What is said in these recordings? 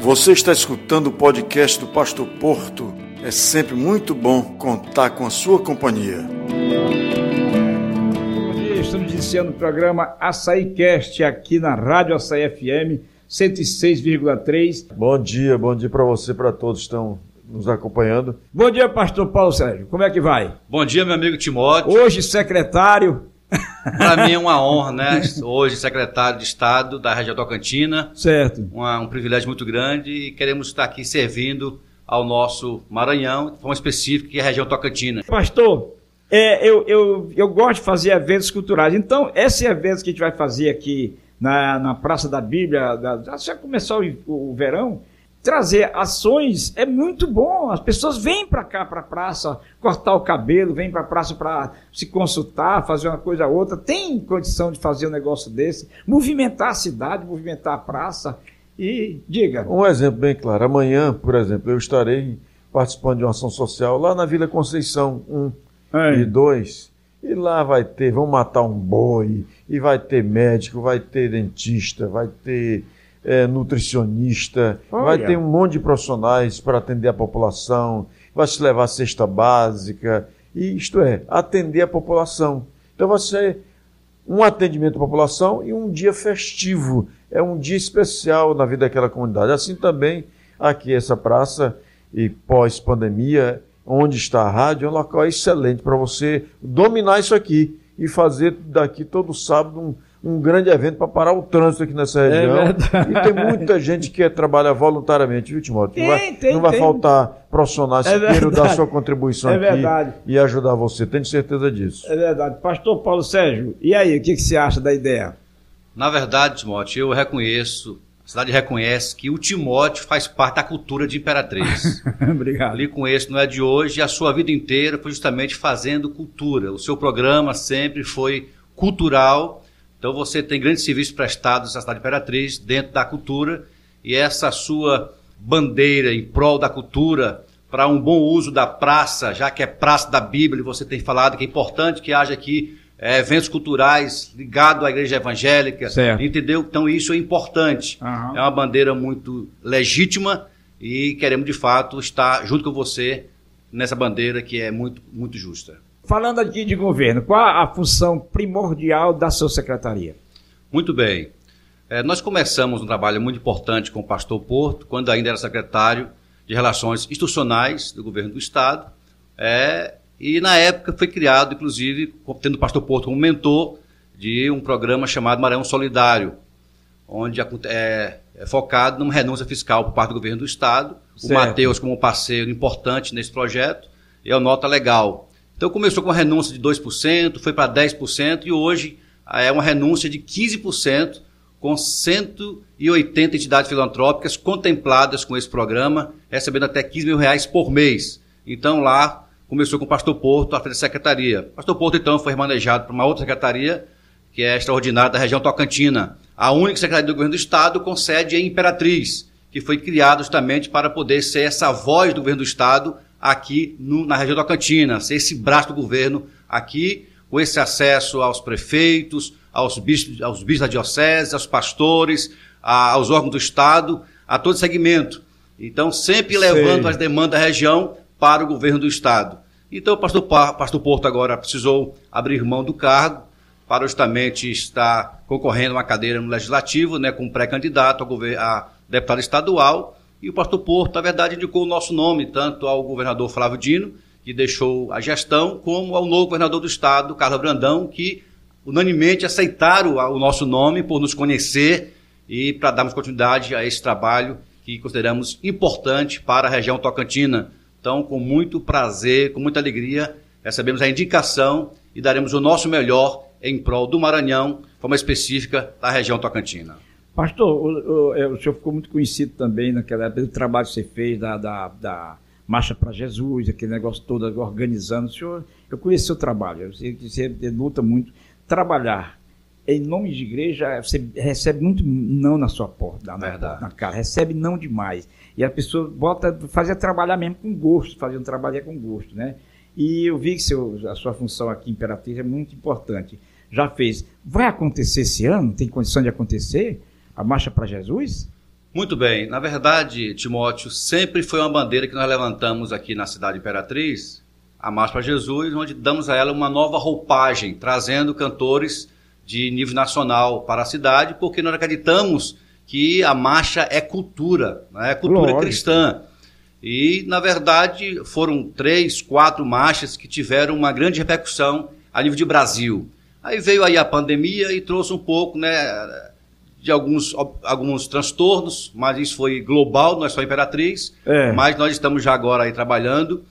Você está escutando o podcast do Pastor Porto. É sempre muito bom contar com a sua companhia. Bom dia, estamos iniciando o programa Açaí Cast aqui na Rádio Açaí FM 106,3. Bom dia, bom dia para você, para todos que estão nos acompanhando. Bom dia, pastor Paulo Sérgio. Como é que vai? Bom dia, meu amigo Timóteo. Hoje, secretário. Para mim é uma honra, né? Hoje, secretário de Estado da região Tocantina. Certo. Uma, um privilégio muito grande e queremos estar aqui servindo ao nosso Maranhão, de forma específica, que é a região Tocantina. Pastor, é, eu, eu, eu gosto de fazer eventos culturais. Então, esse evento que a gente vai fazer aqui na, na Praça da Bíblia, da, já começou o, o verão, trazer ações é muito bom. As pessoas vêm para cá, para a praça, cortar o cabelo, vêm para a praça para se consultar, fazer uma coisa ou outra. Tem condição de fazer um negócio desse, movimentar a cidade, movimentar a praça. E diga. Um exemplo bem claro. Amanhã, por exemplo, eu estarei participando de uma ação social lá na Vila Conceição 1 É. e 2. E lá vai ter, vão matar um boi, e vai ter médico, vai ter dentista, vai ter é, nutricionista, Olha. vai ter um monte de profissionais para atender a população, vai se levar cesta básica, e isto é, atender a população. Então vai ser um atendimento à população e um dia festivo. É um dia especial na vida daquela comunidade. Assim também aqui essa praça e pós-pandemia, onde está a rádio, é um local excelente para você dominar isso aqui e fazer daqui todo sábado um, um grande evento para parar o trânsito aqui nessa região. É verdade. e tem muita gente que quer trabalhar voluntariamente, viu, Timóteo? Tem, não vai, tem, não vai tem. faltar profissionais É que queiram dar sua contribuição É aqui verdade. e ajudar você. Tenho certeza disso. É verdade. Pastor Paulo Sérgio, e aí, o que, que você acha da ideia? Na verdade, Timóteo, eu reconheço, a cidade reconhece que o Timóteo faz parte da cultura de Imperatriz. Obrigado. Ali com esse não é de hoje, a sua vida inteira foi justamente fazendo cultura. O seu programa sempre foi cultural. Então você tem grandes serviços prestados à cidade de Imperatriz dentro da cultura e essa sua bandeira em prol da cultura para um bom uso da praça, já que é praça da Bíblia, e você tem falado que é importante que haja aqui eh, eventos culturais ligados à igreja evangélica, Certo. entendeu? Então isso é importante. Aham. É uma bandeira muito legítima e queremos de fato estar junto com você nessa bandeira que é muito, muito justa. Falando aqui de governo, qual a função primordial da sua secretaria? Muito bem. Eh, nós começamos um trabalho muito importante com o pastor Porto, quando ainda era secretário de Relações Institucionais do governo do Estado. Eh, e na época foi criado, inclusive, tendo o pastor Porto como mentor, de um programa chamado Maranhão Solidário, onde é, é focado numa renúncia fiscal por parte do governo do Estado. Certo. O Matheus como parceiro importante nesse projeto é o Nota Legal. Então começou com uma renúncia de 2%, foi para 10% e hoje ah, é uma renúncia de 15%, com 180 entidades filantrópicas contempladas com esse programa, recebendo até 15 mil reais por mês. Então lá começou com o Pastor Porto, à frente da secretaria. O Pastor Porto então foi remanejado para uma outra secretaria, que é a extraordinária da região Tocantina. A única secretaria do governo do estado com sede em Imperatriz, que foi criada justamente para poder ser essa voz do governo do estado aqui no- na região Tocantina, ser esse braço do governo aqui, com esse acesso aos prefeitos, aos bispos, aos bispos da diocese, aos pastores, a- aos órgãos do estado, a todo segmento. Então, sempre Sei. levando as demandas da região para o governo do estado. Então, o pastor, Pa- pastor Porto agora precisou abrir mão do cargo para justamente estar concorrendo a uma cadeira no Legislativo, né, como pré-candidato a, a deputado estadual. E o pastor Porto, na verdade, indicou o nosso nome, tanto ao governador Flávio Dino, que deixou a gestão, como ao novo governador do estado, Carlos Brandão, que unanimemente aceitaram o nosso nome por nos conhecer e para darmos continuidade a esse trabalho que consideramos importante para a região tocantina. Então, com muito prazer, com muita alegria, recebemos a indicação e daremos o nosso melhor em prol do Maranhão, forma específica da região tocantina. Pastor, o, o- é, o senhor ficou muito conhecido também naquela época do trabalho que você fez da, da, da Marcha para Jesus, aquele negócio todo organizando. O senhor, eu conheço o seu trabalho, eu sei que você luta muito. Trabalhar em nome de igreja, você recebe muito não na sua porta, na, Verdade. na cara, recebe não demais. E a pessoa bota, fazia trabalhar mesmo com gosto, fazia um trabalho com gosto, né? E eu vi que seu, a sua função aqui em Imperatriz é muito importante. já fez. Vai acontecer esse ano? Tem condição de acontecer? A Marcha para Jesus? Muito bem. Na verdade, Timóteo, sempre foi uma bandeira que nós levantamos aqui na cidade Imperatriz, a Marcha para Jesus, onde damos a ela uma nova roupagem, trazendo cantores de nível nacional para a cidade, porque nós acreditamos que a marcha é cultura, né? é cultura Lógico. cristã. E, na verdade, foram três, quatro marchas que tiveram uma grande repercussão a nível de Brasil. Aí veio aí a pandemia e trouxe um pouco, né, de alguns, alguns transtornos, mas isso foi global, não é só Imperatriz. É. Mas nós estamos já agora aí trabalhando.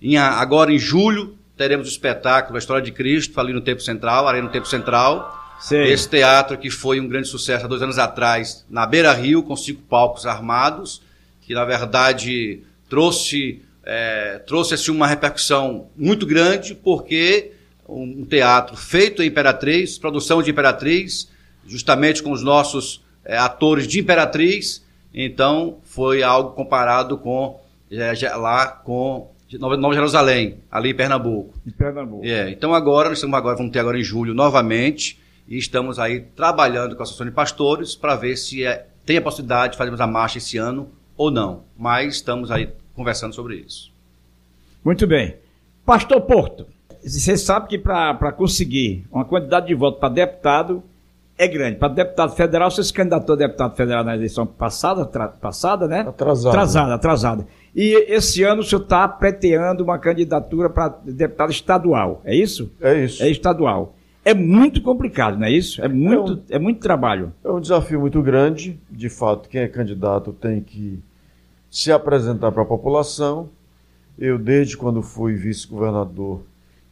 Em, agora em julho teremos o espetáculo A História de Cristo, ali no Tempo Central, Arena no Tempo Central. Sim. Esse teatro que foi um grande sucesso há dois anos atrás, na Beira Rio, com cinco palcos armados, que na verdade trouxe, é, trouxe assim, uma repercussão muito grande, porque um teatro feito em Imperatriz, produção de Imperatriz, justamente com os nossos é, atores de Imperatriz, então foi algo comparado com é, lá com Nova Jerusalém, ali em Pernambuco. Em Pernambuco. É, então agora, nós estamos agora, vamos ter agora em julho novamente, e estamos aí trabalhando com a Associação de Pastores para ver se é, tem a possibilidade de fazermos a marcha esse ano ou não. Mas estamos aí conversando sobre isso. Muito bem. Pastor Porto, você sabe que para conseguir uma quantidade de votos para deputado é grande. Para deputado federal, você se candidatou a deputado federal na eleição passada, passada, né? Atrasada. Atrasada, atrasada. E esse ano o senhor está preteando uma candidatura para deputado estadual, é isso? É isso. É estadual. É muito complicado, não é isso? É muito, é, um, é muito trabalho. É um desafio muito grande. De fato, quem é candidato tem que se apresentar para a população. Eu, desde quando fui vice-governador,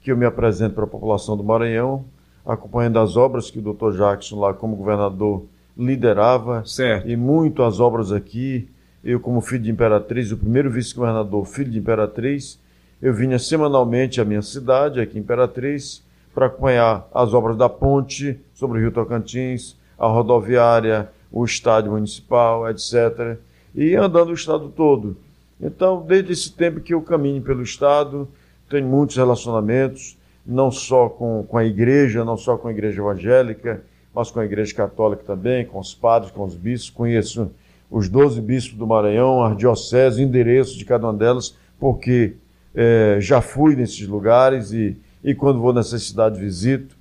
que eu me apresento para a população do Maranhão, acompanhando as obras que o Dr. Jackson, lá como governador, liderava. Certo. E muito as obras aqui. Eu, como filho de Imperatriz, o primeiro vice-governador, filho de Imperatriz, eu vinha semanalmente à minha cidade, aqui em Imperatriz, para acompanhar as obras da ponte sobre o Rio Tocantins, a rodoviária, o estádio municipal, etc e andando o estado todo. Então, desde esse tempo que eu caminho pelo estado, tenho muitos relacionamentos, não só com, com a igreja, não só com a igreja evangélica, mas com a igreja católica também, com os padres, com os bispos. Conheço os 12 bispos do Maranhão, a diocese, o endereço de cada uma delas, porque é, já fui nesses lugares e, e quando vou nessa cidade visito.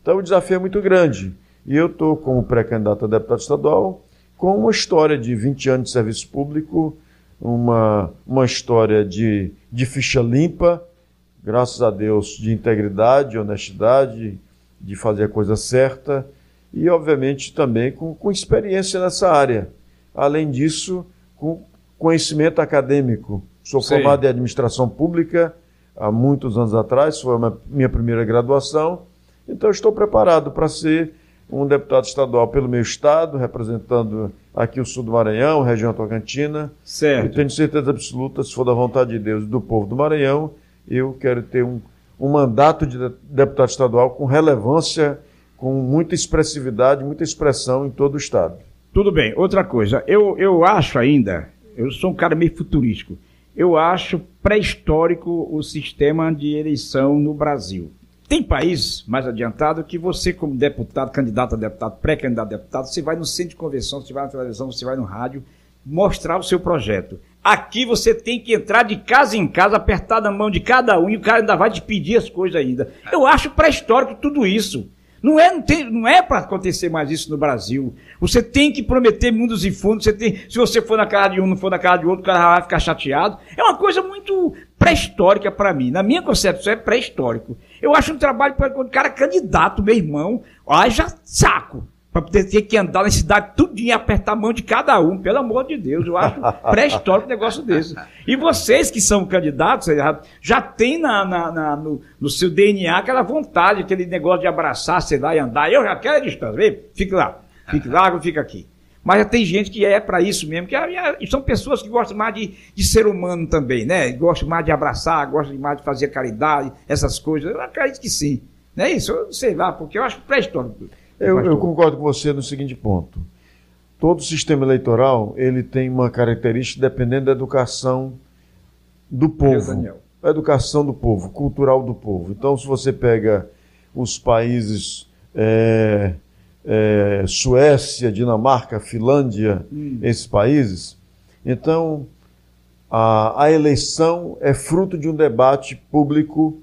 Então o desafio é muito grande. E eu estou como pré-candidato a deputado estadual, com uma história de 20 anos de serviço público, uma, uma história de, de ficha limpa, graças a Deus, de integridade, honestidade, de fazer a coisa certa e, obviamente, também com, com experiência nessa área. Além disso, com conhecimento acadêmico. Sou Sim. formado em administração pública há muitos anos atrás, foi a minha primeira graduação, então estou preparado para ser um deputado estadual pelo meu estado, representando aqui o sul do Maranhão, região Tocantina. Certo. E tenho certeza absoluta, se for da vontade de Deus e do povo do Maranhão, eu quero ter um, um mandato de deputado estadual com relevância, com muita expressividade, muita expressão em todo o estado. Tudo bem. Outra coisa, eu, eu acho ainda, eu sou um cara meio futurístico, eu acho pré-histórico o sistema de eleição no Brasil. Tem país mais adiantado que você, como deputado, candidato a deputado, pré-candidato a deputado, você vai no centro de convenção, você vai na televisão, você vai no rádio, mostrar o seu projeto. Aqui você tem que entrar de casa em casa, apertar na mão de cada um e o cara ainda vai te pedir as coisas ainda. Eu acho pré-histórico tudo isso. Não é, não, tem, não é para acontecer mais isso no Brasil. Você tem que prometer mundos e fundos. Você tem, se você for na cara de um, não for na cara de outro, o cara vai ficar chateado. É uma coisa muito pré-histórica para mim. Na minha concepção é pré-histórico. Eu acho um trabalho para o cara candidato, meu irmão, haja saco. Para poder ter que andar na cidade tudinho apertar a mão de cada um, pelo amor de Deus. Eu acho pré-histórico um negócio desse. E vocês que são candidatos, já, já tem na, na, na no, no, seu DNA aquela vontade, aquele negócio de abraçar, sei lá, e andar. Eu já quero a distância. Fique lá. Fique lá, fica aqui. Mas já tem gente que é para isso mesmo, que é, são pessoas que gostam mais de, de ser humano também, né? Gostam mais de abraçar, gostam mais de fazer caridade, essas coisas. Eu acredito que sim. Não é isso? Eu sei lá, porque eu acho pré-histórico. Eu, eu concordo com você no seguinte ponto. Todo sistema eleitoral ele tem uma característica dependendo da educação do povo. A educação do povo, cultural do povo. Então, se você pega os países é, é, Suécia, Dinamarca, Finlândia, hum. esses países. Então, a, a eleição é fruto de um debate público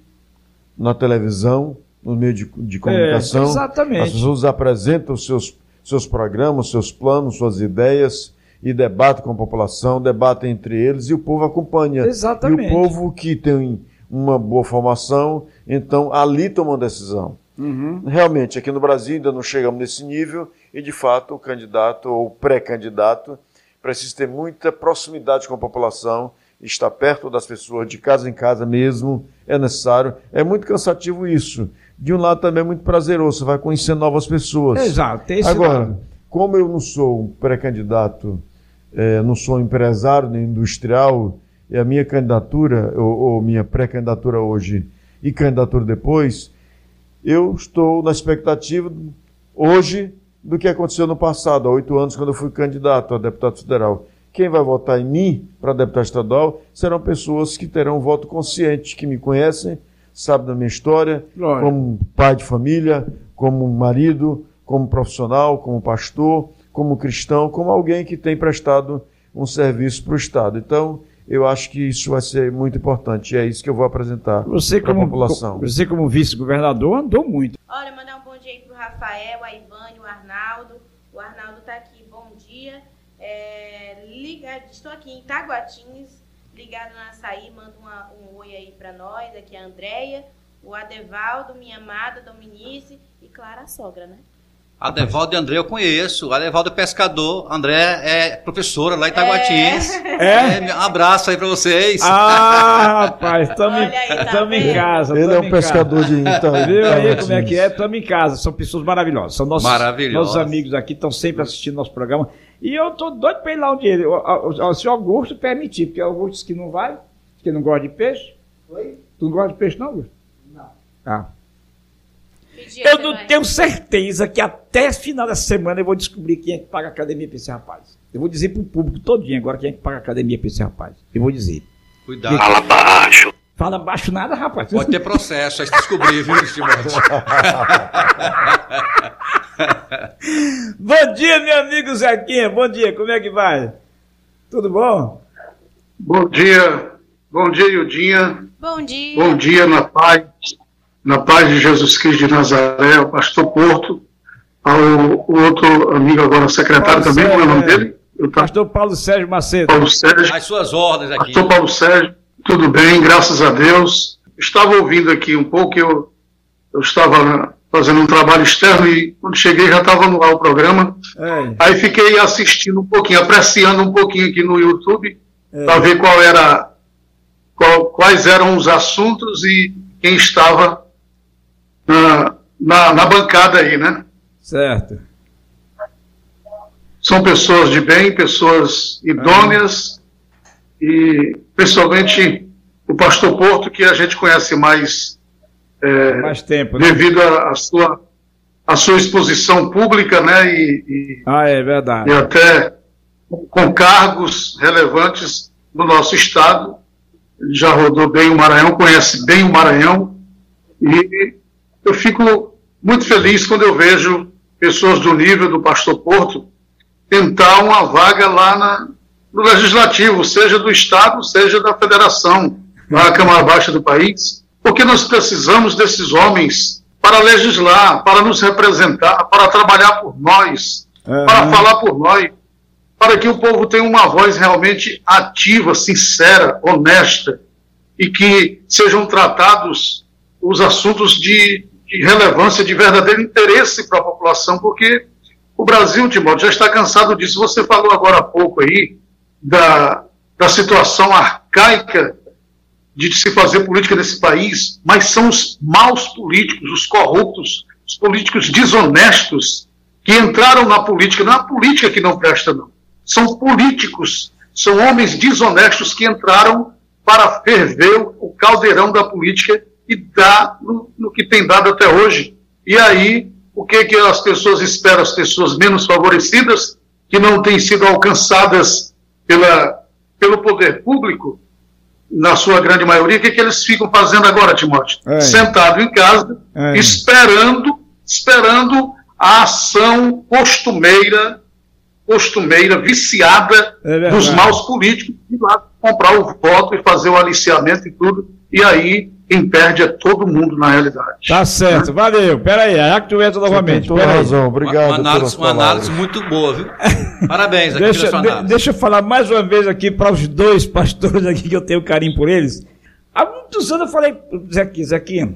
na televisão, no meio de, de comunicação. É, exatamente. As pessoas apresentam seus, seus programas, seus planos, suas ideias e debatem com a população, debatem entre eles e o povo acompanha. Exatamente. E o povo que tem uma boa formação, então ali toma uma decisão. Uhum. Realmente, aqui no Brasil ainda não chegamos nesse nível e, de fato, o candidato ou pré-candidato precisa ter muita proximidade com a população, estar perto das pessoas, de casa em casa mesmo, é necessário. É muito cansativo isso. De um lado também é muito prazeroso, você vai conhecer novas pessoas. Exato, tem esse Agora, lado. como eu não sou um pré-candidato, é, não sou empresário nem industrial, e a minha candidatura, ou, ou minha pré-candidatura hoje e candidatura depois, eu estou na expectativa hoje do que aconteceu no passado, há oito anos, quando eu fui candidato a deputado federal. Quem vai votar em mim para deputado estadual serão pessoas que terão um voto consciente, que me conhecem, sabem da minha história, Glória. como pai de família, como marido, como profissional, como pastor, como cristão, como alguém que tem prestado um serviço para o Estado. Então, eu acho que isso vai ser muito importante. E é isso que eu vou apresentar para a população. Você, como vice-governador, andou muito. Olha, mandar um bom dia aí para o Rafael, a Ivane, o Arnaldo. O Arnaldo está aqui, bom dia. É, liga, estou aqui em Taguatins, ligado na manda uma, um oi aí para nós, aqui é a Andréia, o Adevaldo, minha amada, Dominice e Clara, a sogra, né? Adevaldo e André eu conheço. Adevaldo é pescador. André é professora lá em Itaguatins. É? é? Um abraço aí pra vocês. Ah, rapaz, estamos tá em casa. Ele é um pescador de Itaguatins. Viu aí como é que é? Estamos em casa. São pessoas maravilhosas. São nossos, nossos amigos aqui, estão sempre assistindo nosso programa. E eu tô doido pra ir lá onde ele. Se o Augusto permitir, porque o Augusto disse que não vai, que não gosta de peixe. Oi? Tu não gosta de peixe, não, Augusto? Não. Ah eu não vai? tenho certeza que até final dessa semana eu vou descobrir quem é que paga a academia para esse rapaz. Eu vou dizer para o público todinho agora quem é que paga a academia para esse rapaz. Eu vou dizer. Cuidado. Fala baixo. Fala baixo nada, rapaz. Pode ter processo, aí se descobrir, viu, Timóteo? bom dia, meu amigo Zequinha. Bom dia, como é que vai? Tudo bom? Bom dia. Bom dia, Yudinha. Bom dia. Bom dia, na paz na paz de Jesus Cristo de Nazaré, ao pastor Porto, ao outro amigo agora, secretário Paulo também, Sérgio, como é o nome dele? Pastor Paulo Sérgio Macedo. Paulo Sérgio. As suas ordens aqui. Pastor Paulo Sérgio, tudo bem, graças a Deus. Estava ouvindo aqui um pouco, eu, eu estava fazendo um trabalho externo e quando cheguei já estava no ar o programa. É. Aí fiquei assistindo um pouquinho, apreciando um pouquinho aqui no YouTube, é. para ver qual era, qual, quais eram os assuntos e quem estava na, na, na bancada aí, né? Certo. São pessoas de bem, pessoas idôneas e principalmente o pastor Porto, que a gente conhece mais, é, mais tempo, né? devido à sua, a sua exposição pública, né? E, e, ah, é verdade. E até com cargos relevantes no nosso estado. Ele já rodou bem o Maranhão, conhece bem o Maranhão e eu fico muito feliz quando eu vejo pessoas do nível do Pastor Porto tentar uma vaga lá na, no Legislativo, seja do Estado, seja da Federação, na Câmara Baixa do país, porque nós precisamos desses homens para legislar, para nos representar, para trabalhar por nós, uhum. para falar por nós, para que o povo tenha uma voz realmente ativa, sincera, honesta, e que sejam tratados os assuntos de, de relevância, de verdadeiro interesse para a população, porque o Brasil, Timóteo, já está cansado disso. Você falou agora há pouco aí da, da situação arcaica de se fazer política nesse país, mas são os maus políticos, os corruptos, os políticos desonestos que entraram na política. Não é a política que não presta, não. São políticos, são homens desonestos que entraram para ferver o caldeirão da política e dá no, no que tem dado até hoje. E aí, o que, que as pessoas esperam, as pessoas menos favorecidas, que não têm sido alcançadas pela, pelo poder público, na sua grande maioria, o que, que eles ficam fazendo agora, Timóteo? É. Sentado em casa, é. esperando esperando a ação costumeira, costumeira, viciada É dos maus políticos, ir lá comprar o voto e fazer o aliciamento e tudo. E aí, quem perde é todo mundo na realidade. Tá certo, valeu. Pera aí, tu entra novamente. Tem razão, obrigado. uma análise, uma análise muito boa, viu? Parabéns aqui Deixa, pela sua de- análise. deixa eu falar mais uma vez aqui para os dois pastores aqui que eu tenho carinho por eles. Há muitos anos eu falei, Zequinha, Zequinha,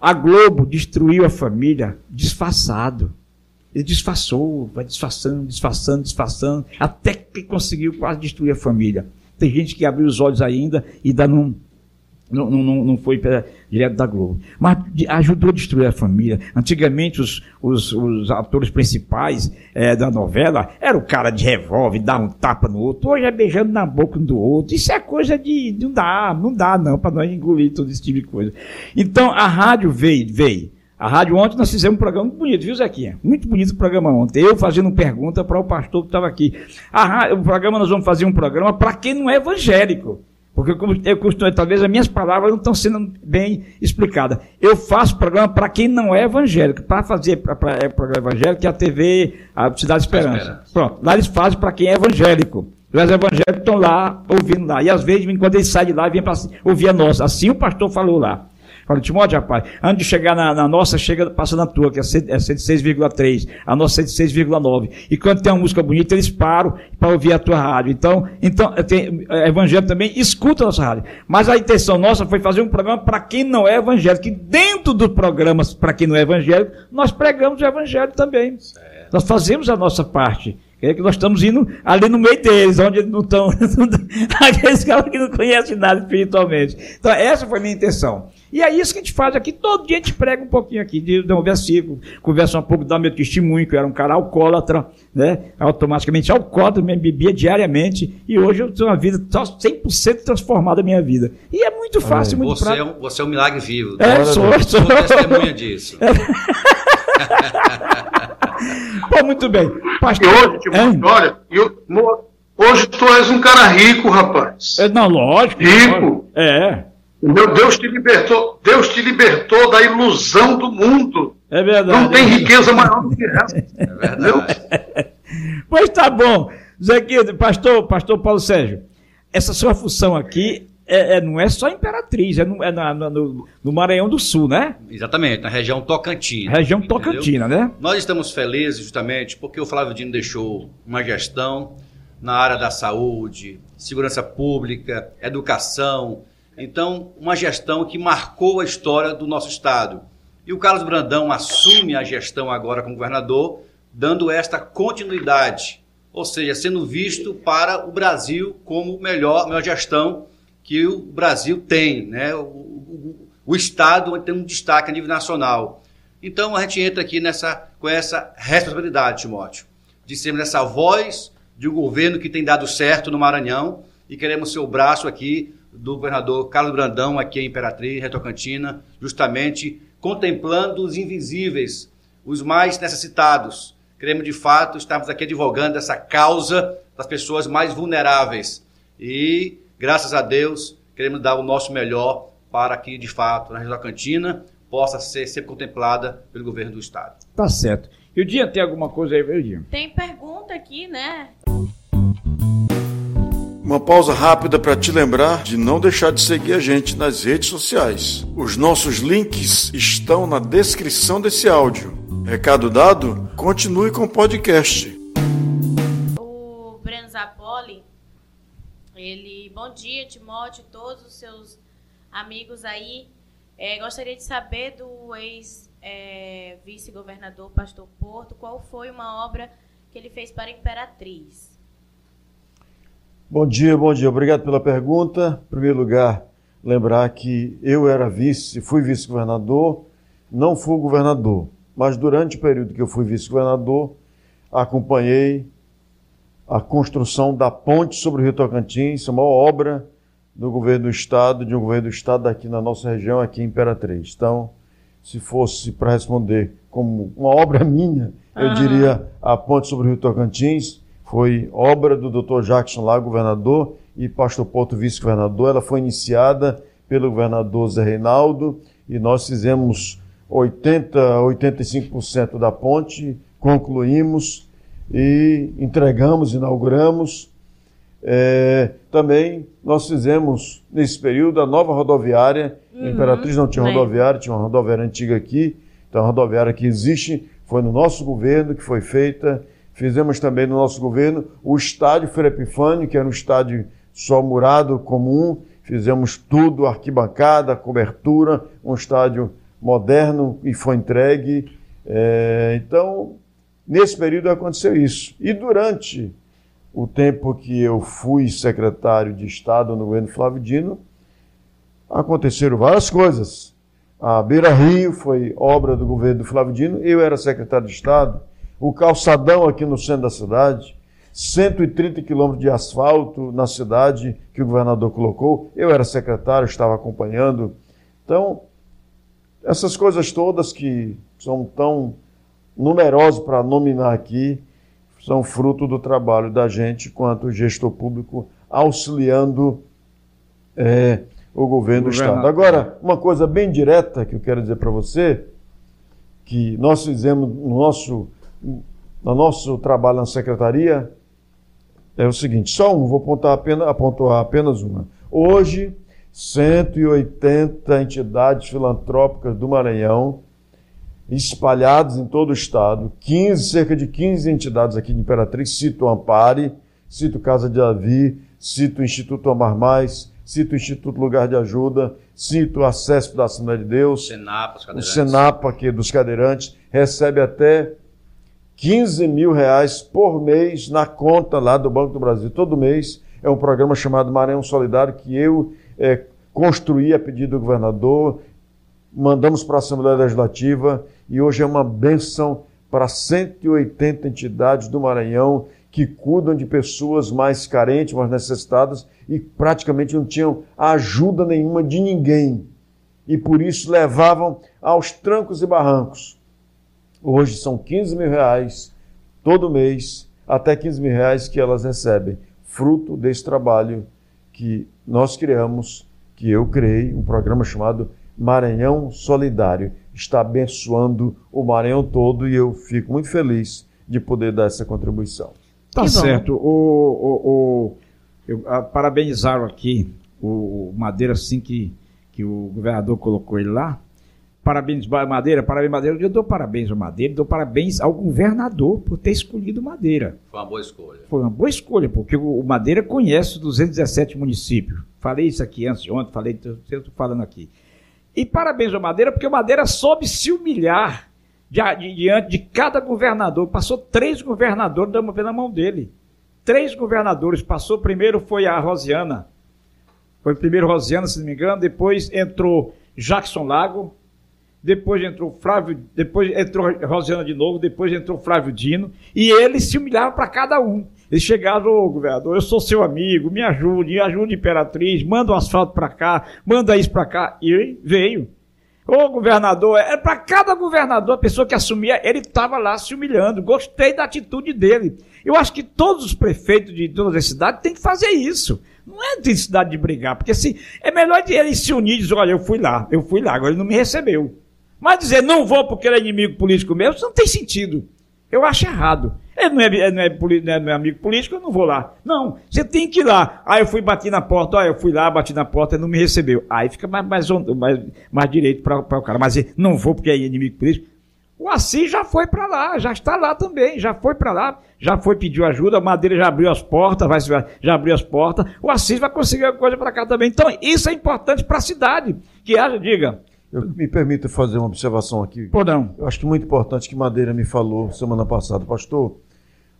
a Globo destruiu a família disfarçado. Ele disfarçou, vai disfarçando, disfarçando, disfarçando, até que conseguiu quase destruir a família. Tem gente que abriu os olhos ainda e ainda não, não, não, não foi direto da Globo. Mas ajudou a destruir a família. Antigamente, os, os, os atores principais eh, da novela eram o cara de revólver, dar um tapa no outro. Hoje é beijando na boca um do outro. Isso é coisa de. Não dá, não dá não, para nós engolir todo esse tipo de coisa. Então, a rádio veio, veio. A rádio ontem nós fizemos um programa muito bonito, viu, Zequinha? Muito bonito o programa ontem. Eu fazendo pergunta para o pastor que estava aqui. A rá- o programa, nós vamos fazer um programa para quem não é evangélico. Porque como eu costumo, talvez as minhas palavras não estão sendo bem explicadas. Eu faço programa para quem não é evangélico. Para fazer pra, pra, é, programa evangélico, é a TV, a Cidade Esperança. Esperança. Pronto, lá eles fazem para quem é evangélico. Os evangélicos estão lá ouvindo lá. E às vezes, quando eles saem de lá, vêm para ouvir a nossa. Assim o pastor falou lá. Fala, Timóteo, rapaz, antes de chegar na, na nossa, chega, passa na tua, que é cento- é 106,3, a nossa é 106,9. E quando tem uma música bonita, eles param para ouvir a tua rádio. Então, então tem, é, evangélico também escuta a nossa rádio. Mas a intenção nossa foi fazer um programa para quem não é evangélico. Que dentro dos programas para quem não é evangélico, nós pregamos o evangelho também. Nós fazemos a nossa parte. É que nós estamos indo ali no meio deles, onde eles não estão. aqueles caras que não conhecem nada espiritualmente. Então, essa foi a minha intenção. E é isso que a gente faz aqui. Todo dia a gente prega um pouquinho aqui, de, de um versículo, conversa um pouco, dá meu testemunho, que eu era um cara alcoólatra, né? automaticamente alcoólatra, me bebia diariamente. E hoje eu tenho uma vida só 100% transformada a minha vida. E é muito fácil, muito Você é, prático. um, você é um milagre vivo. É, sou, sou. Sou testemunha disso. Pô, muito bem. E Pastor, hoje, Timóteo, é? olha, eu, hoje tu és um cara rico, rapaz. É, não, lógico. Rico. lógico. É, Entendeu? Deus te libertou, Deus te libertou da ilusão do mundo. é verdade. Não tem riqueza maior do que essa. É verdade. Pois tá bom. Zequinha, pastor, pastor Paulo Sérgio, essa sua função aqui é, é- não é só Imperatriz, é, no, é na- na- no, no Maranhão do Sul, né? Exatamente, na região Tocantina. Região entendeu? Tocantina, né? Nós estamos felizes justamente porque o Flávio Dino deixou uma gestão na área da saúde, segurança pública, educação. Então, uma gestão que marcou a história do nosso estado. E o Carlos Brandão assume a gestão agora como governador, dando esta continuidade, ou seja, sendo visto para o Brasil como melhor, melhor gestão que o Brasil tem, né? O, o- o estado tem um destaque a nível nacional. Então a gente entra aqui nessa, com essa responsabilidade, Timóteo, de sermos essa voz de um governo que tem dado certo no Maranhão e queremos ser o braço aqui do governador Carlos Brandão, aqui em Imperatriz, Retocantina, justamente contemplando os invisíveis, os mais necessitados. Queremos, de fato, estarmos aqui advogando essa causa das pessoas mais vulneráveis. E, graças a Deus, queremos dar o nosso melhor para que, de fato, a região da Cantina possa ser sempre contemplada pelo governo do Estado. Tá certo. E o dia tem alguma coisa aí, viu, Dinho? Tem pergunta aqui, né? Uma pausa rápida para te lembrar de não deixar de seguir a gente nas redes sociais. Os nossos links estão na descrição desse áudio. Recado dado? Continue com o podcast. O Breno Zapoli, ele, bom dia, Timóteo, todos os seus amigos aí. É, gostaria de saber do ex-vice-governador Pastor Porto, qual foi uma obra que ele fez para a Imperatriz? Bom dia, bom dia. Obrigado pela pergunta. Em primeiro lugar, lembrar que eu era vice, fui vice-governador, não fui governador, mas durante o período que eu fui vice-governador, acompanhei a construção da ponte sobre o Rio Tocantins, a maior obra do governo do estado, de um governo do estado aqui na nossa região, aqui em Imperatriz. Então, se fosse para responder como uma obra minha, eu Ah. diria a ponte sobre o Rio Tocantins foi obra do Dr. Jackson lá, governador, e Pastor Porto, vice-governador. Ela foi iniciada pelo governador Zé Reinaldo e nós fizemos 80, 85% da ponte, concluímos e entregamos, inauguramos. É, também nós fizemos, nesse período, a nova rodoviária. Uhum, Imperatriz não tinha rodoviária, tinha uma rodoviária antiga aqui. Então, a rodoviária que existe foi no nosso governo que foi feita. Fizemos também no nosso governo o estádio Feira Epifânio, que era um estádio só murado, comum. Fizemos tudo, arquibancada, cobertura, um estádio moderno e foi entregue. É, então, nesse período aconteceu isso. E durante o tempo que eu fui secretário de Estado no governo Flávio Dino, aconteceram várias coisas. A Beira Rio foi obra do governo do Flávio Dino, eu era secretário de Estado. O calçadão aqui no centro da cidade, 130 quilômetros de asfalto na cidade que o governador colocou, eu era secretário, estava acompanhando. Então, essas coisas todas que são tão numerosas para nominar aqui, são fruto do trabalho da gente quanto gestor público auxiliando é, o governo do Estado. Agora, uma coisa bem direta que eu quero dizer para você, que nós fizemos no nosso, no nosso trabalho na secretaria, é o seguinte, só um, vou apontar apenas, apontar apenas uma. Hoje, 180 entidades filantrópicas do Maranhão espalhados em todo o estado, 15, cerca de 15 entidades aqui de Imperatriz, cito Ampare, cito Casa de Davi, cito o Instituto Amar Mais, cito o Instituto Lugar de Ajuda, cito a CESP da Assembleia de Deus, Senapa, o Senapa aqui dos cadeirantes, recebe até 15 mil reais por mês na conta lá do Banco do Brasil. Todo mês é um programa chamado Maranhão Solidário que eu é, construí a pedido do governador, mandamos para a Assembleia Legislativa e hoje é uma benção para 180 entidades do Maranhão que cuidam de pessoas mais carentes, mais necessitadas e praticamente não tinham ajuda nenhuma de ninguém. E por isso levavam aos trancos e barrancos. Hoje são 15 mil reais todo mês, até 15 mil reais que elas recebem, fruto desse trabalho que nós criamos, que eu criei, um programa chamado Maranhão Solidário está abençoando o Maranhão todo e eu fico muito feliz de poder dar essa contribuição. Tá certo. O, o, o, eu a, parabenizaram aqui o, o Madeira, assim que, que o governador colocou ele lá. Parabéns, Madeira, parabéns, Madeira. Eu dou parabéns ao Madeira, dou parabéns ao governador por ter escolhido Madeira. Foi uma boa escolha. Foi uma boa escolha, porque o Madeira conhece 217 municípios. Falei isso aqui antes de ontem, falei, estou falando aqui. E parabéns ao Madeira, porque o Madeira soube se humilhar diante de cada governador. Passou três governadores na mão dele. Três governadores. Passou primeiro foi a Rosiana. Foi primeiro Rosiana, se não me engano. Depois entrou Jackson Lago. Depois entrou Flávio. Depois entrou Rosiana de novo. Depois entrou Flávio Dino. E eles se humilhavam para cada um. Eles chegaram, ô governador, eu sou seu amigo, me ajude, ajude Imperatriz, manda um asfalto para cá, manda isso para cá. E veio. Ô governador, é para cada governador, a pessoa que assumia, ele estava lá se humilhando. Gostei da atitude dele. Eu acho que todos os prefeitos de todas as cidades têm que fazer isso. Não é necessidade de brigar, porque assim, é melhor ele se unir e dizer, olha, eu fui lá, eu fui lá, agora ele não me recebeu. Mas dizer, não vou porque ele é inimigo político meu, isso não tem sentido. Eu acho errado. Ele não é, não, é, não, é, não é, amigo político, eu não vou lá. Não, você tem que ir lá. Aí eu fui bater na porta, olha, eu fui lá, bati na porta e não me recebeu. Aí fica mais, mais, mais, mais direito para o cara. Mas não vou porque é inimigo político. O Assis já foi para lá, já está lá também, já foi para lá, já foi pediu ajuda, a Madeira já abriu as portas, vai, já abriu as portas, o Assis vai conseguir alguma coisa para cá também. Então, isso é importante para a cidade. Que haja, diga, eu, me permita fazer uma observação aqui. Podão. Eu acho que muito importante que Madeira me falou semana passada. Pastor,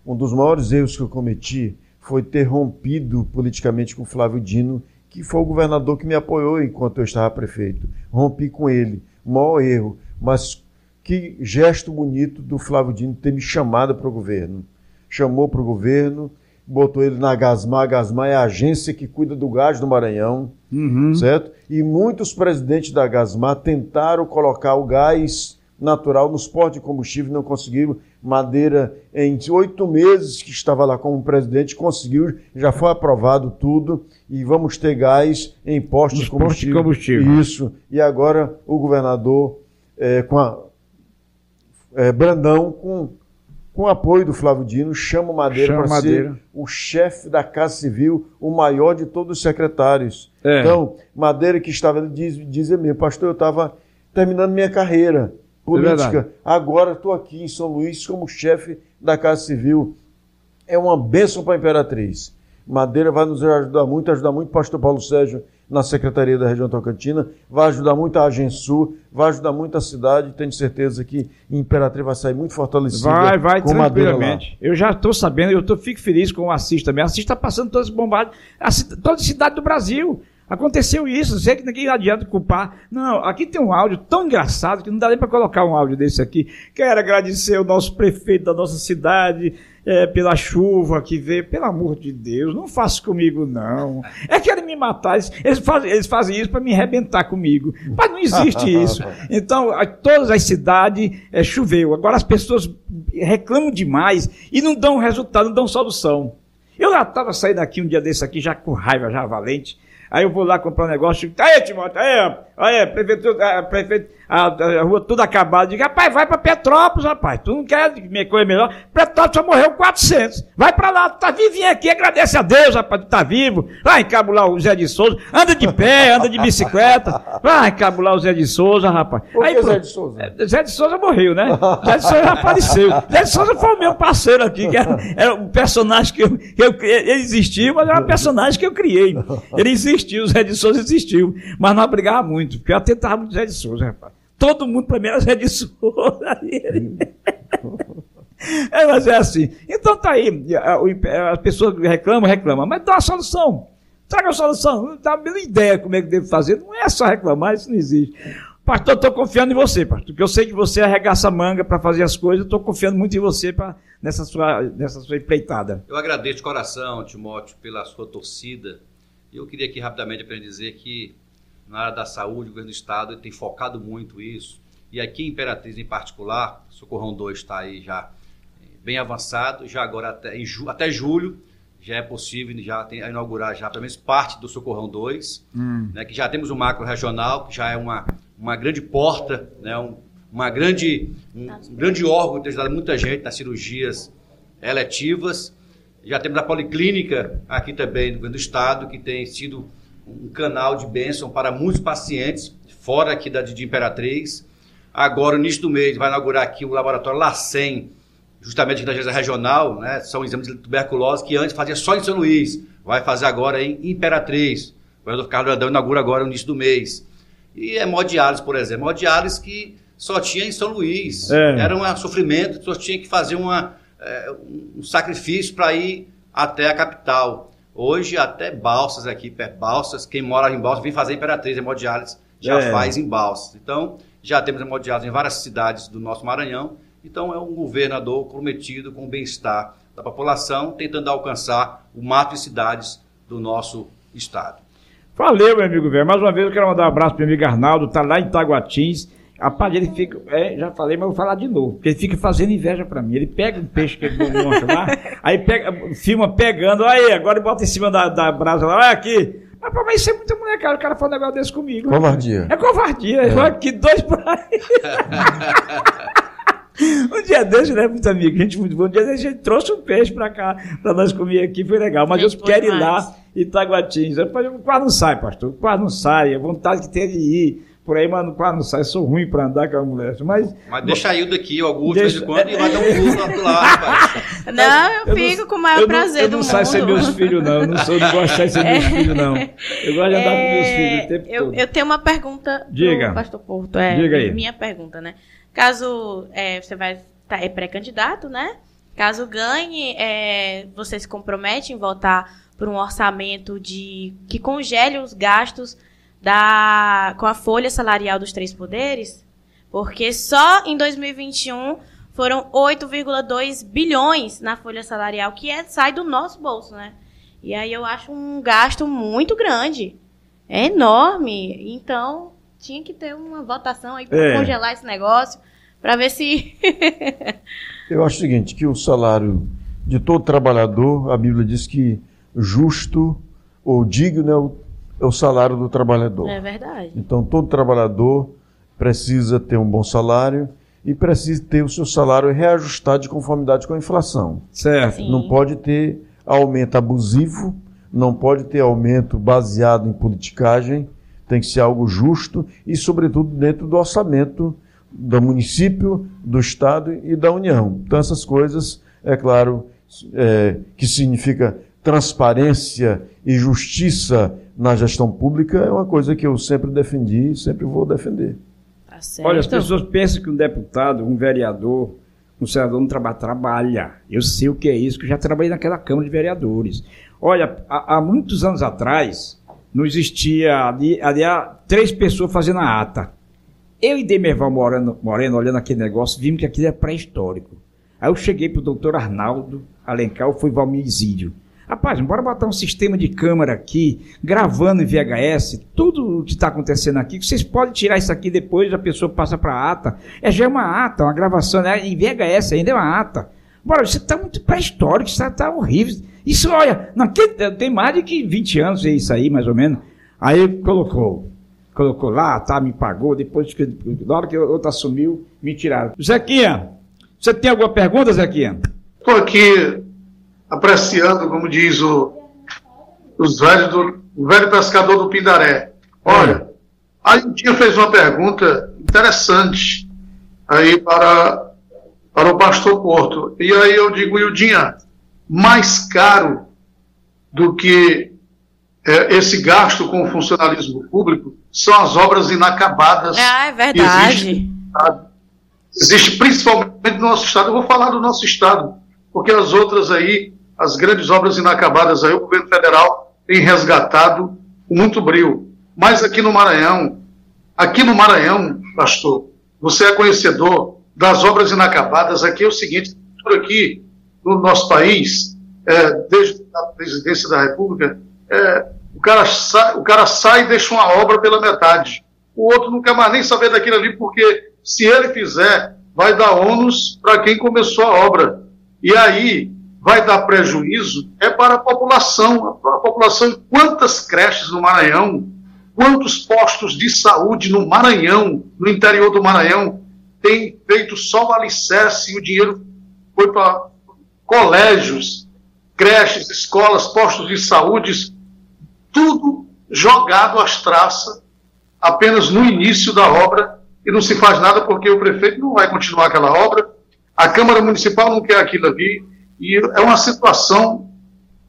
um dos maiores erros que eu cometi foi ter rompido politicamente com Flávio Dino, que foi o governador que me apoiou enquanto eu estava prefeito. Rompi com ele. O maior erro. Mas que gesto bonito do Flávio Dino ter me chamado para o governo. Chamou para o governo, botou ele na Gasmar. A Gasmar é a agência que cuida do gás do Maranhão, uhum. certo? E muitos presidentes da Gasmar tentaram colocar o gás natural nos postos de combustível, não conseguiram. Madeira, em oito meses que estava lá como presidente, conseguiu, já foi aprovado tudo e vamos ter gás em postos de combustível. combustível. Isso. E agora o governador é, com a, é, Brandão, com, com o apoio do Flávio Dino, chama o Madeira para ser o chefe da Casa Civil, o maior de todos os secretários. É. Então, Madeira que estava, ele diz, diz a mim, pastor, eu estava terminando minha carreira política, verdade. agora estou aqui em São Luís como chefe da Casa Civil. É uma bênção para a Imperatriz. Madeira vai nos ajudar muito, ajudar muito o pastor Paulo Sérgio na Secretaria da Região Tocantina, vai ajudar muito a Agensul, vai ajudar muito a cidade, tenho certeza que Imperatriz vai sair muito fortalecida Vai, vai, com tranquilamente. Eu já estou sabendo, eu tô, fico feliz com o Assis também. O Assis está passando todas as bombadas, a toda a cidade do Brasil. Aconteceu isso, sei que ninguém adianta culpar. Não, aqui tem um áudio tão engraçado que não dá nem para colocar um áudio desse aqui. Quero agradecer o nosso prefeito da nossa cidade é, pela chuva que veio. Pelo amor de Deus, não faça comigo, não. É querem me matar. Eles, eles fazem, eles fazem isso para me arrebentar comigo. Mas não existe isso. Então, a- todas as cidades é, choveu. Agora as pessoas reclamam demais e não dão resultado, não dão solução. Eu já estava saindo aqui um dia desse aqui, já com raiva, já valente. Aí eu vou lá comprar um negócio, aí, Timóteo, aí, aí, prefeitura, prefeito, a, a rua toda acabada. Digo, rapaz, vai pra Petrópolis, rapaz. Tu não quer coisa melhor? Petrópolis só morreu 400. Vai pra lá, tu tá vivinho aqui, agradece a Deus, rapaz, tu tá vivo. Vai encabular o Zé de Souza, anda de pé, anda de bicicleta. Vai encabular o Zé de Souza, rapaz. Por que Aí, Zé pronto. de Souza? É, Zé de Souza morreu, né? Zé de Souza já faleceu. Zé de Souza foi o meu parceiro aqui, que era, era um personagem que eu, que eu criei. Ele existiu, mas era um personagem que eu criei. Ele existiu, o Zé de Souza existiu. Mas nós brigava muito, porque eu atentava muito o Zé de Souza, rapaz. Todo mundo pra mim era Zé de Souza. É, mas é assim. Então tá aí. a- As pessoas reclamam, reclamam, mas dá uma solução. Traga a solução. Dá uma ideia como é que deve fazer. Não é só reclamar, isso não existe. Pastor, estou confiando em você, pastor, porque eu sei que você arregaça a manga para fazer as coisas. Estou confiando muito em você pra, nessa, sua, nessa sua empreitada. Eu agradeço de coração, Timóteo, pela sua torcida. E eu queria aqui rapidamente apenas dizer que na área da saúde, o governo do estado tem focado muito isso. E aqui em Imperatriz, em particular, Socorrão 2 está aí já eh, bem avançado, já agora até, ju- até julho já é possível já tem, inaugurar já pelo menos parte do Socorrão 2, né, que já temos um macro regional, que já é uma, uma grande porta, né, um, uma grande, um, um grande órgão que tem ajudado muita gente nas cirurgias eletivas. Já temos a Policlínica aqui também do Estado, que tem sido um canal de bênção para muitos pacientes, fora aqui da de Imperatriz. Agora, no início do mês, vai inaugurar aqui o laboratório LACEN, justamente da agência regional, né? São exames de tuberculose que antes fazia só em São Luís. Vai fazer agora em Imperatriz. O governador Carlos Brandão inaugura agora no início do mês. E hemodiálise, por exemplo. Hemodiálise que só tinha em São Luís. É. Era um sofrimento, pessoas tinham que fazer uma, é, um sacrifício para ir até a capital. Hoje, até Balsas aqui, Balsas, quem mora em Balsas vem fazer Imperatriz, hemodiálise, já É. faz em Balsas. Então, já temos hemodiálise em várias cidades do nosso Maranhão. Então, é um governador comprometido com o bem-estar da população, tentando alcançar o mato e cidades do nosso estado. Valeu, meu amigo velho. Mais uma vez eu quero mandar um abraço pro meu amigo Arnaldo, tá lá em Taguatins. Rapaz, ele fica. É, já falei, mas vou falar de novo. Porque ele fica fazendo inveja pra mim. Ele pega um peixe que ele não gosta lá, aí pega, filma pegando, aí, agora bota em cima da, da brasa lá, olha aqui. Mas, pô, mas isso é muita molecada, o cara fala um negócio desse comigo. Covardia. É covardia. Olha aqui, dois pra Um dia desse, né, muito amigo? Gente, muito bom. Um dia desse, a gente trouxe um peixe pra cá, pra nós comer aqui, foi legal. Mas eu quero ir demais. lá, Itaguatins. Eu falei, quase não sai, pastor. Quase não sai. A vontade que tem de ir por aí, mas quase não sai. Eu sou ruim pra andar com a mulher. Mas. Mas deixa aí o daqui, o Augusto, de vez em Deixa- quando, e vai dar um pulo lá pro lado, rapaz. Não, eu, não- fico com o maior eu não- prazer eu do não mundo. saio sem meus filhos, não. Eu não, sou, eu não gosto de sair sem meus filhos, não. Eu gosto de andar com meus filhos o tempo É, eu, todo. eu tenho uma pergunta Diga. pro Pastor Porto. É, Diga aí. Minha pergunta, né? Caso é, você vai tá, é pré-candidato, né? Caso ganhe, é, você se compromete em votar por um orçamento de que congele os gastos da com a folha salarial dos três poderes? Porque só em 2021 foram 8,2 bilhões na folha salarial, que é, sai do nosso bolso, né? E aí eu acho um gasto muito grande. É enorme. Então, tinha que ter uma votação aí para É. congelar esse negócio, para ver se. Eu acho o seguinte, que o salário de todo trabalhador, a Bíblia diz que justo ou digno é o, é o salário do trabalhador. é verdade. Então, todo trabalhador precisa ter um bom salário e precisa ter o seu salário reajustado de conformidade com a inflação. Certo. Sim. Não pode ter aumento abusivo, não pode ter aumento baseado em politicagem, tem que ser algo justo e, sobretudo, dentro do orçamento do município, do Estado e da União. Então, essas coisas, é claro, é, que significa transparência e justiça na gestão pública, é uma coisa que eu sempre defendi e sempre vou defender. Tá certo. Olha, as pessoas pensam que um deputado, um vereador, um senador não trabalha. Trabalha. Eu sei o que é isso, que eu já trabalhei naquela Câmara de Vereadores. Olha, há, há muitos anos atrás, não existia ali, ali há três pessoas fazendo a ata. Eu e Demerval Moreno, Moreno, olhando aquele negócio, vimos que aquilo é pré-histórico. Aí eu cheguei pro doutor Arnaldo Alencar, eu fui Valmir Isídio. Rapaz, bora botar um sistema de câmera aqui, gravando em VHS, tudo o que está acontecendo aqui, vocês podem tirar isso aqui depois, a pessoa passa para a ata. É já é uma ata, uma gravação, né? em VHS ainda é uma ata. Bora, isso está muito pré-histórico, isso está horrível. Isso, olha, naquele, tem mais de que 20 anos isso aí, mais ou menos. Aí colocou, colocou lá, tá, me pagou, depois, na hora que o outro assumiu, me tiraram. Zequinha, você tem alguma pergunta, Zequinha? Estou aqui apreciando, como diz o, os velhos do, o velho pescador do Pindaré. Olha, a Ildinha fez uma pergunta interessante aí para, para o pastor Porto. E aí eu digo, Ildinha, mais caro do que eh, esse gasto com o funcionalismo público são as obras inacabadas Ah, é verdade. Existe principalmente no nosso estado. Eu vou falar do nosso estado, porque as outras aí, as grandes obras inacabadas aí, o governo federal tem resgatado com muito brilho. Mas aqui no Maranhão, aqui no Maranhão, pastor, você é conhecedor das obras inacabadas. Aqui é o seguinte, por aqui no nosso país, é, desde a presidência da República, é, o, cara sai, o cara sai e deixa uma obra pela metade. O outro não quer mais nem saber daquilo ali, porque se ele fizer, vai dar ônus para quem começou a obra. E aí vai dar prejuízo? É para a população. A população, quantas creches no Maranhão, quantos postos de saúde no Maranhão, no interior do Maranhão, tem feito só o alicerce e o dinheiro foi para colégios, creches, escolas, postos de saúde, tudo jogado às traças apenas no início da obra e não se faz nada porque o prefeito não vai continuar aquela obra, a Câmara Municipal não quer aquilo ali, e é uma situação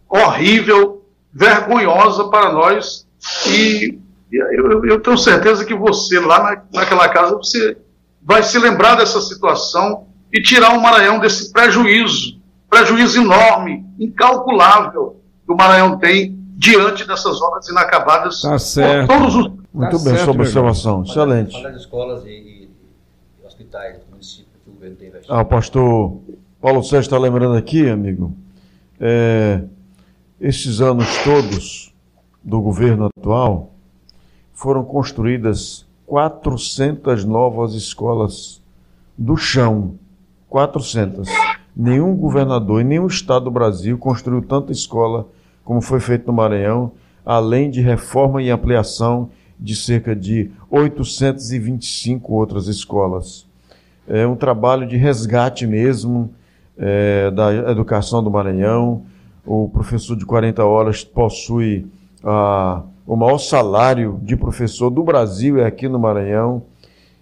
horrível, vergonhosa para nós, e eu, eu tenho certeza que você, lá na, naquela casa, você vai se lembrar dessa situação e tirar o Maranhão desse prejuízo, prejuízo enorme, incalculável, que o Maranhão tem diante dessas obras inacabadas Tá por certo. todos os Muito Tá bem, certo, sua observação. Excelente. Falar das escolas e- e hospitais do município que o governo tem investido. Ah, o pastor Paulo Sérgio está lembrando aqui, amigo, é, esses anos todos do governo atual foram construídas 400 novas escolas do chão. 400. Nenhum governador em nenhum estado do Brasil construiu tanta escola como foi feito no Maranhão, além de reforma e ampliação de cerca de 825 outras escolas é um trabalho de resgate mesmo é, da educação do Maranhão. O professor de 40 horas possui o maior salário de professor do Brasil, é aqui no Maranhão.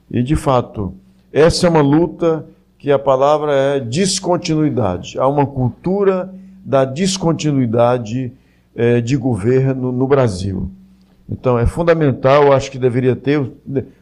E, de fato, essa é uma luta que a palavra é descontinuidade. Há uma cultura da descontinuidade eh, de governo no Brasil. Então é fundamental, acho que deveria ter,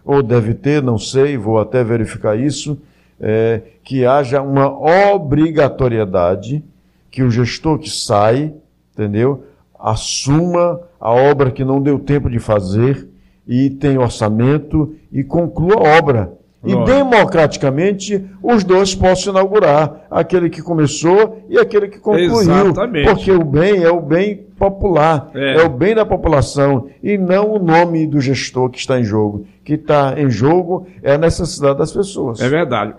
ou deve ter, não sei, vou até verificar isso, é, que haja uma obrigatoriedade que o gestor que sai, entendeu, assuma a obra que não deu tempo de fazer e tem orçamento e conclua a obra. E democraticamente os dois possam inaugurar, aquele que começou e aquele que concluiu. Exatamente. Porque o bem é o bem popular, É. é o bem da população e não o nome do gestor que está em jogo. O que está em jogo é a necessidade das pessoas. É verdade.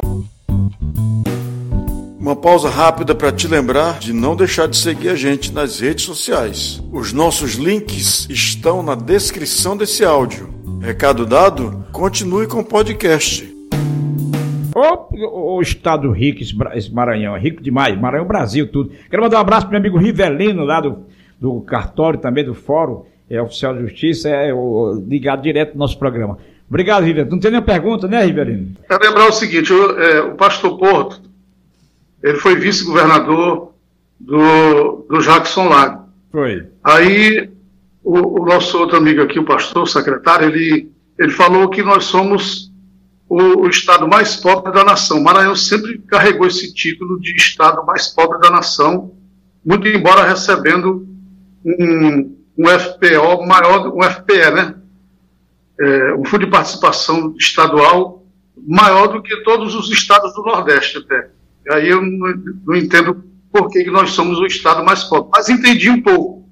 Uma pausa rápida para te lembrar de não deixar de seguir a gente nas redes sociais. Os nossos links estão na descrição desse áudio. Recado dado? Continue com o podcast. O, o, estado rico, esse, esse Maranhão, é rico demais, Maranhão, Brasil, tudo. Quero mandar um abraço para meu amigo Rivelino, lá do, do cartório também, do fórum, é oficial de justiça, é o, ligado direto no nosso programa. Obrigado, Rivelino. Não tem nenhuma pergunta, né, Rivelino? Quero lembrar o seguinte, o, é, o pastor Porto, ele foi vice-governador do, do Jackson Lago. Foi. Aí, o, o, nosso outro amigo aqui, o pastor, o secretário, ele, ele falou que nós somos o, o, estado mais pobre da nação. Maranhão sempre carregou esse título de estado mais pobre da nação, muito embora recebendo um, um FPO maior, um FPE, né? É, um fundo de participação estadual maior do que todos os estados do Nordeste até. Aí eu não, não entendo por que nós somos o estado mais pobre. Mas entendi um pouco.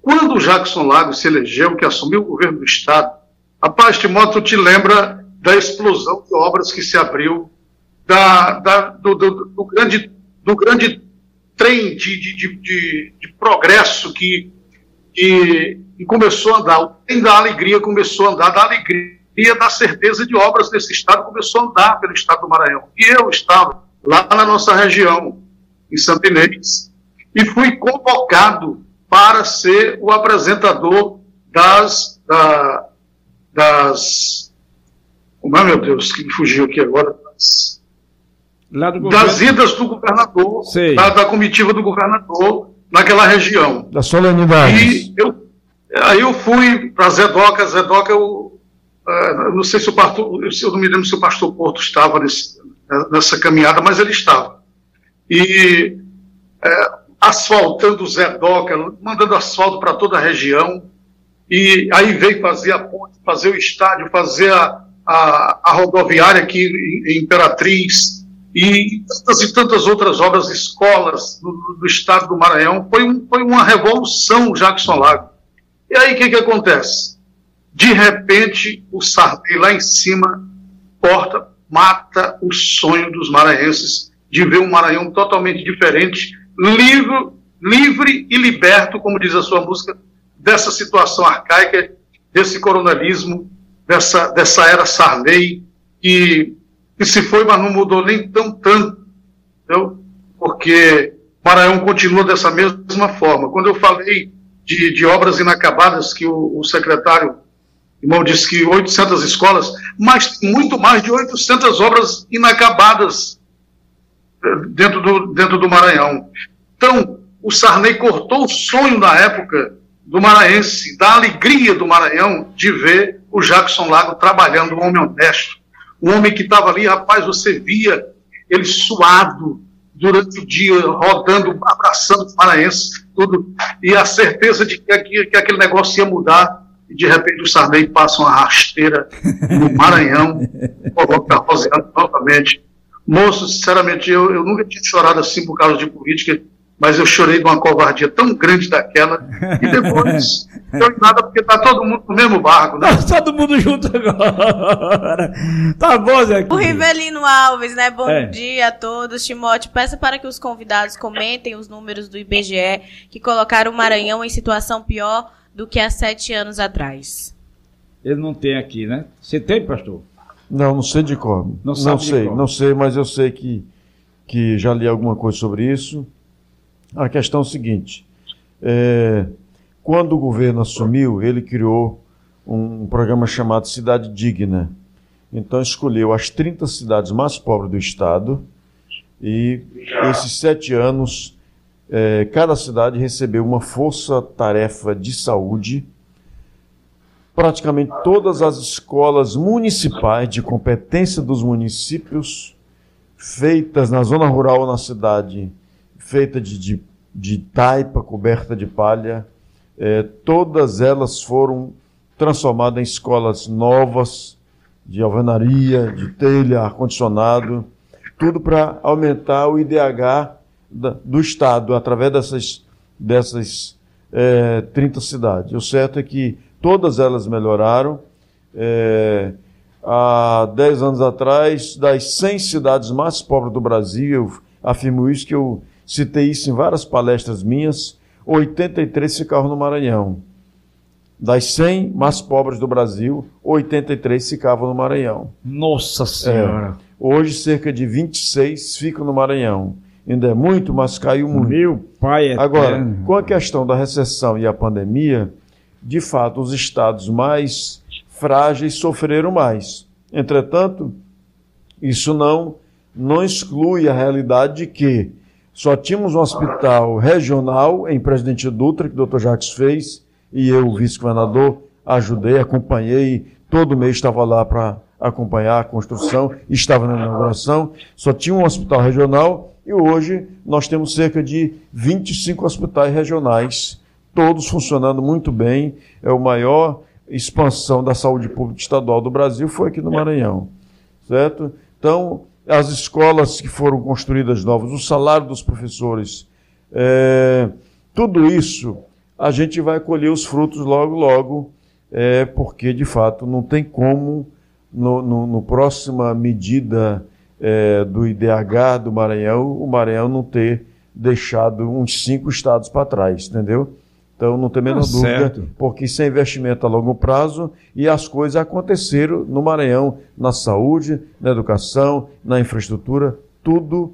Quando o Jackson Lago se elegeu, que assumiu o governo do estado, rapaz, Timóteo te lembra da explosão de obras que se abriu, da, da do, do, do, grande, do grande trem de, de, de, de progresso que, que, que, começou a andar. O trem da alegria começou a andar, da alegria, da certeza de obras desse estado começou a andar pelo estado do Maranhão. E eu estava lá na nossa região, em Santo Inês, e fui convocado para ser o apresentador das, da, das como é, meu Deus, que me fugiu aqui agora? Das, das idas do governador, da, da, comitiva do governador naquela região. Da solenidade. E eu, aí eu fui para Zedoca, Zedoca, eu, uh, não sei se o pastor, eu não me lembro se o pastor Porto estava nesse, nessa caminhada, mas ele estava. E uh, asfaltando Zedoca, mandando asfalto para toda a região, e aí veio fazer a ponte, fazer o estádio, fazer a, a, a rodoviária aqui em Imperatriz e tantas e tantas outras obras, escolas do, do estado do Maranhão. Foi, um, foi uma revolução Jackson Lago. E aí o que, que acontece? De repente, o Sarney lá em cima porta, mata o sonho dos maranhenses de ver um Maranhão totalmente diferente, livre, livre e liberto, como diz a sua música, dessa situação arcaica, desse coronelismo dessa, dessa era Sarney, que, que se foi, mas não mudou nem tão tanto, entendeu? porque Maranhão continua dessa mesma forma. Quando eu falei de, de obras inacabadas, que o, o secretário irmão disse que 800 escolas, mas muito mais de 800 obras inacabadas eh, dentro do, dentro do Maranhão. Então, o Sarney cortou o sonho na época do maranhense, da alegria do Maranhão de ver o Jackson Lago trabalhando, um homem honesto, um homem que estava ali, rapaz, você via ele suado durante o dia, rodando, abraçando os maranhenses, tudo, e a certeza de que, que aquele negócio ia mudar, e de repente o Sarney passa uma rasteira no Maranhão, coloca Roseano novamente. Moço, sinceramente, eu, eu nunca tinha chorado assim por causa de política, mas eu chorei de uma covardia tão grande daquela, e depois não deu nada porque tá todo mundo no mesmo barco, né? Tá todo mundo junto agora. Tá bom, Zé. O Rivelino Alves, né? Bom é. dia a todos. Timóteo, peça para que os convidados comentem os números do IBGE que colocaram o Maranhão em situação pior do que há sete anos atrás. Ele não tem aqui, né? Você tem, pastor? Não, não sei de como. Não, não sei, não sei, mas eu sei que, que já li alguma coisa sobre isso. A questão é seguinte: é, quando o governo assumiu, ele criou um programa chamado Cidade Digna. Então escolheu as 30 cidades mais pobres do estado e esses sete anos é, cada cidade recebeu uma força-tarefa de saúde. Praticamente todas as escolas municipais de competência dos municípios feitas na zona rural ou na cidade feita de, de, de taipa coberta de palha. É, todas elas foram transformadas em escolas novas, de alvenaria, de telha, ar-condicionado, tudo para aumentar o IDH da, do Estado através dessas, dessas é, 30 cidades. O certo é que todas elas melhoraram. É, há 10 anos atrás, das 100 cidades mais pobres do Brasil, eu afirmo isso que eu citei isso em várias palestras minhas, 83 ficaram no Maranhão. Das 100 mais pobres do Brasil, 83 ficavam no Maranhão. Nossa Senhora! É. Hoje, cerca de 26 ficam no Maranhão. Ainda é muito, mas caiu muito. Meu pai é Agora, com a questão da recessão e a pandemia, de fato, os estados mais frágeis sofreram mais. Entretanto, isso não, não exclui a realidade de que só tínhamos um hospital regional em Presidente Dutra, que o Dr. Jacques fez, e eu, vice-governador, ajudei, acompanhei, todo mês estava lá para acompanhar a construção, estava na inauguração, só tinha um hospital regional e hoje nós temos cerca de 25 hospitais regionais, todos funcionando muito bem. É o maior expansão da saúde pública estadual do Brasil foi aqui no Maranhão, certo? Então, as escolas que foram construídas novas, o salário dos professores, é, tudo isso a gente vai colher os frutos logo, logo, é, porque de fato não tem como, no, no, no próxima medida é, do IDH do Maranhão, o Maranhão não ter deixado uns cinco estados para trás, entendeu? Então não tem a menor ah, dúvida, certo. porque isso é investimento a longo prazo e as coisas aconteceram no Maranhão, na saúde, na educação, na infraestrutura, tudo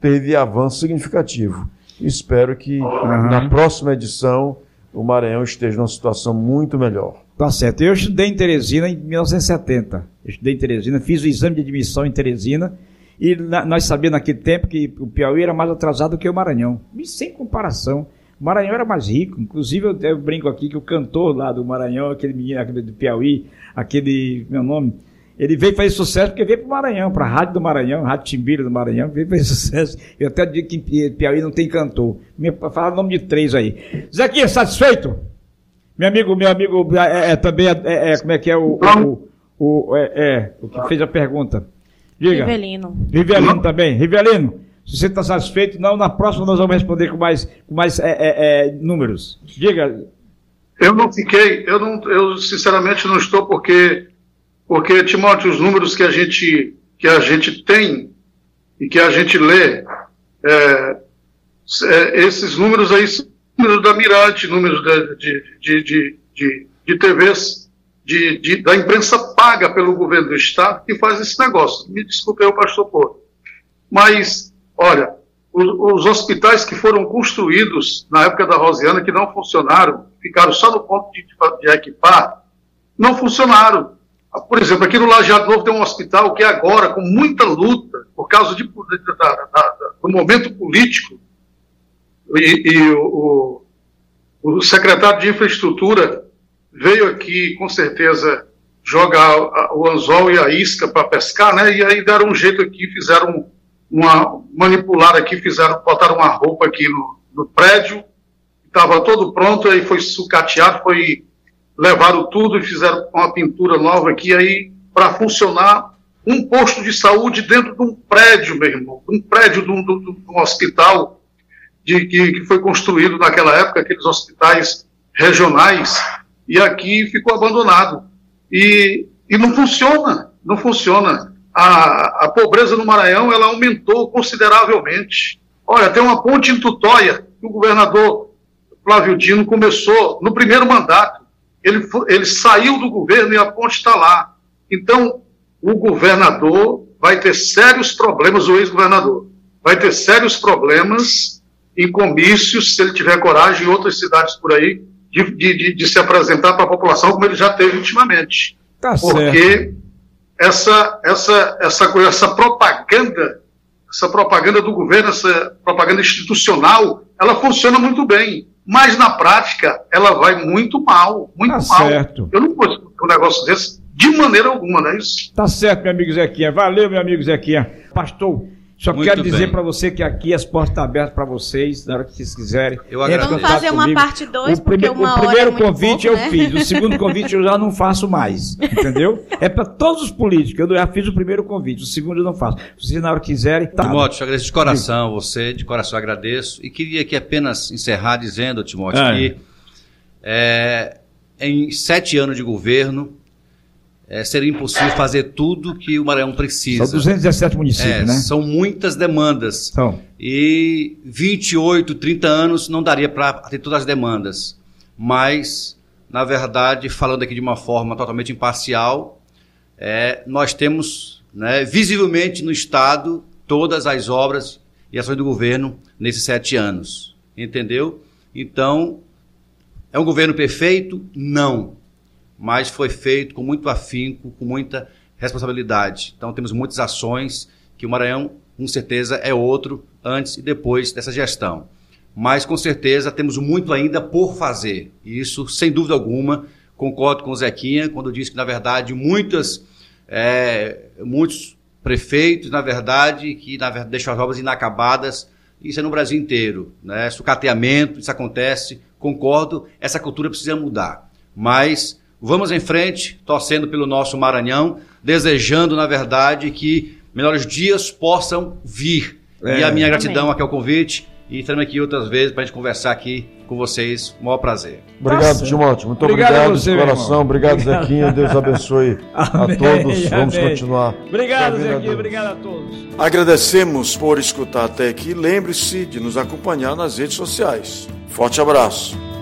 teve avanço significativo. Espero que uhum. na próxima edição o Maranhão esteja numa situação muito melhor. Tá certo. Eu estudei em Teresina em 1970. Eu estudei em Teresina, fiz o exame de admissão em Teresina e na, nós sabíamos naquele tempo que o Piauí era mais atrasado que o Maranhão. E sem comparação. O Maranhão era mais rico. Inclusive, eu, eu, brinco aqui que o cantor lá do Maranhão, aquele menino aquele do Piauí, aquele, meu nome, ele veio fazer sucesso porque veio para o Maranhão, para a Rádio do Maranhão, Rádio Timbira do Maranhão, veio fazer sucesso. Eu até digo que Piauí não tem cantor. Fala o nome de três aí. Zequinha, satisfeito? Meu amigo, meu amigo, é, é também é, é, é, como é que é o, o, o, é, é, o que fez a pergunta? Diga. Rivelino. Rivelino também. Rivelino, se você está satisfeito, não, na próxima nós vamos responder com mais, com mais é, é, é, números. Diga. Eu não fiquei, eu, não, eu sinceramente não estou porque, porque, Timóteo, os números que a gente, que a gente tem e que a gente lê, é, é, esses números aí são números da Mirante, números de, de, de, de, de TVs de, de, da imprensa paga pelo governo do Estado que faz esse negócio. Me desculpe aí, pastor Porto. Mas, olha, os, os, hospitais que foram construídos na época da Rosiana, que não funcionaram, ficaram só no ponto de, de equipar, não funcionaram. Por exemplo, aqui no Lajeado Novo tem um hospital que agora, com muita luta, por causa de, da, da, do momento político, e, e o, o secretário de Infraestrutura veio aqui, com certeza, jogar o anzol e a isca para pescar, né? E aí deram um jeito aqui, fizeram uma. aqui, fizeram, botaram uma roupa aqui no, no prédio, estava todo pronto, aí foi sucateado, foi. levaram tudo e fizeram uma pintura nova aqui, aí, para funcionar um posto de saúde dentro de um prédio, meu irmão, um prédio de um, de um hospital de, que, que foi construído naquela época, aqueles hospitais regionais e aqui ficou abandonado. E, e não funciona, não funciona. A, a pobreza no Maranhão ela aumentou consideravelmente. Olha, tem uma ponte em Tutóia que o governador Flávio Dino começou no primeiro mandato. Ele, ele saiu do governo e a ponte está lá. Então, o governador vai ter sérios problemas, o ex-governador, vai ter sérios problemas em comícios, se ele tiver coragem, em outras cidades por aí, de, de, de se apresentar para a população como ele já teve ultimamente. Tá Porque certo. Essa, essa, essa, essa propaganda, essa propaganda do governo, essa propaganda institucional, ela funciona muito bem. Mas na prática, ela vai muito mal, muito tá mal. Certo. Eu não posso um negócio desse de maneira alguma, não é isso? Tá certo, meu amigo Zequinha. Valeu, meu amigo Zequinha. Pastor, só Muito quero dizer para você que aqui as portas estão abertas para vocês, na hora que vocês quiserem. Eu Vamos fazer uma comigo. parte 2, porque uma O primeiro é convite pouco, eu né? fiz, o segundo convite eu já não faço mais, entendeu? É para todos os políticos, eu já fiz o primeiro convite, o segundo eu não faço. Se vocês na hora quiserem... Tá. Timóteo, eu agradeço de coração você, de coração agradeço, e queria aqui apenas encerrar dizendo, Timóteo, é. que é, em sete anos de governo, é, seria impossível fazer tudo que o Maranhão precisa. São 217 municípios, é, né? São muitas demandas. São. E 28, 30 anos não daria para ter todas as demandas. Mas na verdade, falando aqui de uma forma totalmente imparcial, é, nós temos né, visivelmente no Estado todas as obras e ações do governo nesses sete anos. Entendeu? Então, é um governo perfeito? Não. Mas foi feito com muito afinco, com muita responsabilidade. Então, temos muitas ações que o Maranhão, com certeza, é outro antes e depois dessa gestão. Mas, com certeza, temos muito ainda por fazer. E isso, sem dúvida alguma, concordo com o Zequinha quando diz que, na verdade, muitas, é, muitos prefeitos, na verdade, que na verdade, deixam as obras inacabadas. Isso é no Brasil inteiro. Né? Sucateamento, isso acontece. Concordo, essa cultura precisa mudar. Mas vamos em frente, torcendo pelo nosso Maranhão, desejando, na verdade, que melhores dias possam vir. É. E a minha gratidão aqui ao convite. E estaremos aqui outras vezes para a gente conversar aqui com vocês. Um maior prazer. Obrigado, Nossa. Timóteo. Muito obrigado, obrigado você, de coração. Obrigado, obrigado, Zequinha. Deus abençoe Amém. a todos. Vamos Amém. continuar. Obrigado, Zequinha. Obrigado a todos. Agradecemos por escutar até aqui. Lembre-se de nos acompanhar nas redes sociais. Forte abraço.